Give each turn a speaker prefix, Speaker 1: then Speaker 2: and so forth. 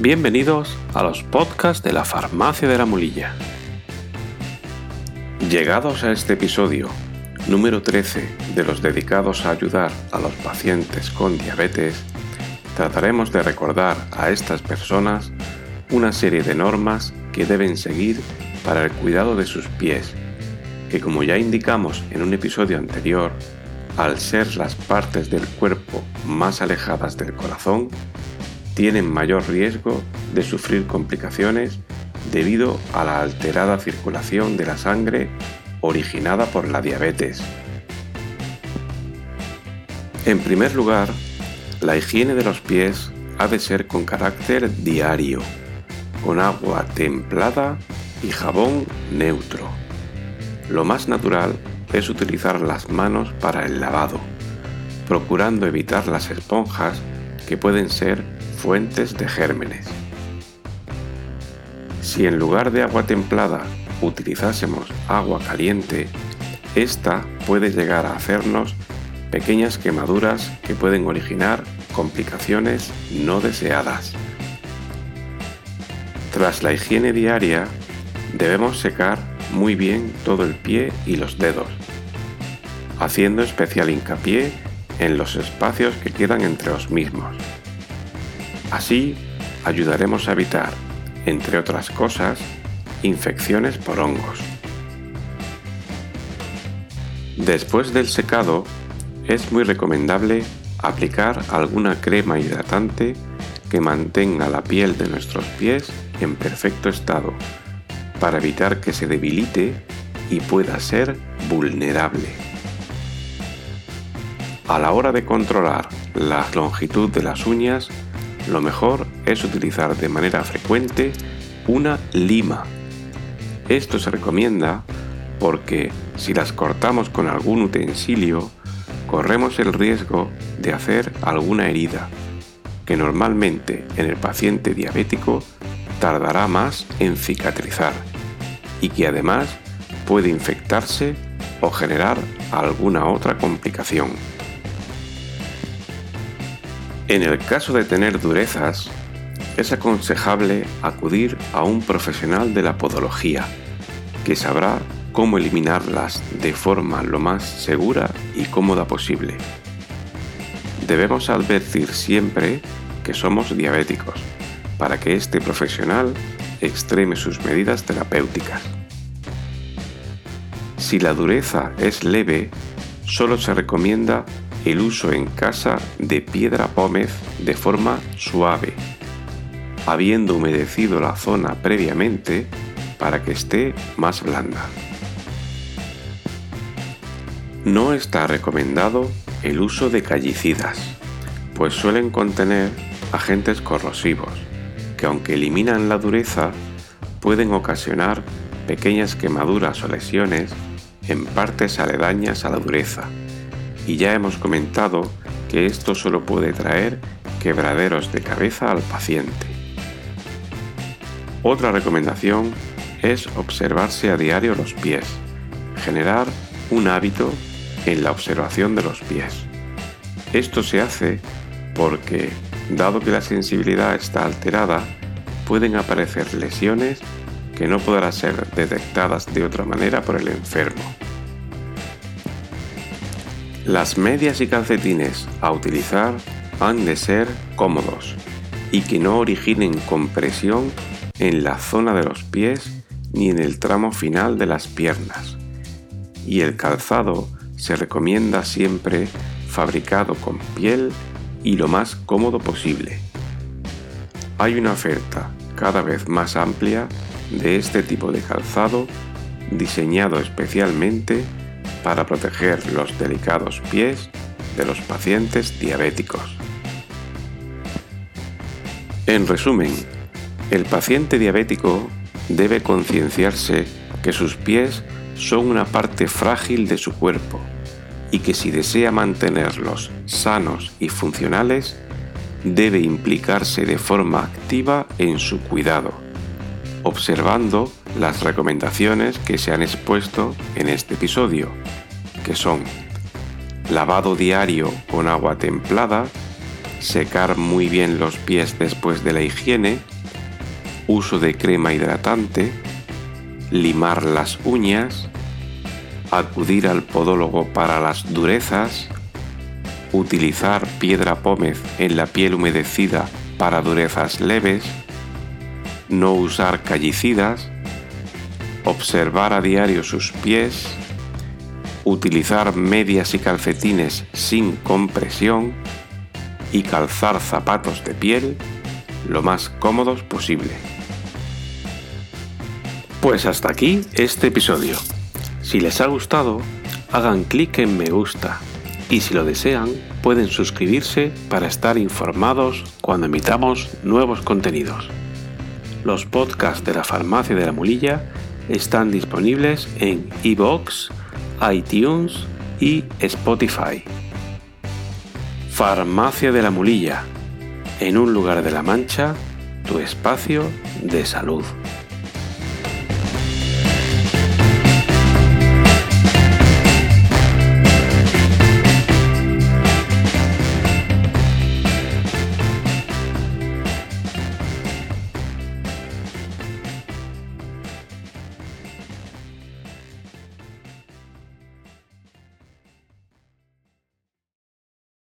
Speaker 1: Bienvenidos a los podcasts de la Farmacia de la Mulilla. Llegados a este episodio, número 13 de los dedicados a ayudar a los pacientes con diabetes, trataremos de recordar a estas personas una serie de normas que deben seguir para el cuidado de sus pies, que como ya indicamos en un episodio anterior, al ser las partes del cuerpo más alejadas del corazón, tienen mayor riesgo de sufrir complicaciones debido a la alterada circulación de la sangre originada por la diabetes. En primer lugar, la higiene de los pies ha de ser con carácter diario, con agua templada y jabón neutro. Lo más natural es utilizar las manos para el lavado, procurando evitar las esponjas que pueden ser fuentes de gérmenes. Si en lugar de agua templada utilizásemos agua caliente, esta puede llegar a hacernos pequeñas quemaduras que pueden originar complicaciones no deseadas. Tras la higiene diaria, debemos secar muy bien todo el pie y los dedos, haciendo especial hincapié en los espacios que quedan entre los mismos. Así ayudaremos a evitar, entre otras cosas, infecciones por hongos. Después del secado, es muy recomendable aplicar alguna crema hidratante que mantenga la piel de nuestros pies en perfecto estado para evitar que se debilite y pueda ser vulnerable. A la hora de controlar la longitud de las uñas, lo mejor es utilizar de manera frecuente una lima. Esto se recomienda porque si las cortamos con algún utensilio, corremos el riesgo de hacer alguna herida, que normalmente en el paciente diabético tardará más en cicatrizar y que además puede infectarse o generar alguna otra complicación. En el caso de tener durezas, es aconsejable acudir a un profesional de la podología, que sabrá cómo eliminarlas de forma lo más segura y cómoda posible. Debemos advertir siempre que somos diabéticos, para que este profesional extreme sus medidas terapéuticas. Si la dureza es leve, solo se recomienda el uso en casa de piedra pómez de forma suave, habiendo humedecido la zona previamente para que esté más blanda. No está recomendado el uso de callicidas, pues suelen contener agentes corrosivos que aunque eliminan la dureza, pueden ocasionar pequeñas quemaduras o lesiones en partes aledañas a la dureza. Y ya hemos comentado que esto solo puede traer quebraderos de cabeza al paciente. Otra recomendación es observarse a diario los pies, generar un hábito en la observación de los pies. Esto se hace porque dado que la sensibilidad está alterada, pueden aparecer lesiones que no podrán ser detectadas de otra manera por el enfermo. Las medias y calcetines a utilizar han de ser cómodos y que no originen compresión en la zona de los pies ni en el tramo final de las piernas. Y el calzado se recomienda siempre fabricado con piel y lo más cómodo posible. Hay una oferta cada vez más amplia de este tipo de calzado diseñado especialmente para proteger los delicados pies de los pacientes diabéticos. En resumen, el paciente diabético debe concienciarse que sus pies son una parte frágil de su cuerpo y que si desea mantenerlos sanos y funcionales, debe implicarse de forma activa en su cuidado, observando las recomendaciones que se han expuesto en este episodio, que son lavado diario con agua templada, secar muy bien los pies después de la higiene uso de crema hidratante, limar las uñas, acudir al podólogo para las durezas, utilizar piedra pómez en la piel humedecida para durezas leves, no usar callicidas, observar a diario sus pies, utilizar medias y calcetines sin compresión y calzar zapatos de piel lo más cómodos posible. Pues hasta aquí este episodio. Si les ha gustado, hagan clic en me gusta y si lo desean, pueden suscribirse para estar informados cuando emitamos nuevos contenidos. Los podcasts de la Farmacia de la Mulilla están disponibles en iVoox, iTunes y Spotify. Farmacia de la Mulilla, en un lugar de la Mancha, tu espacio de salud.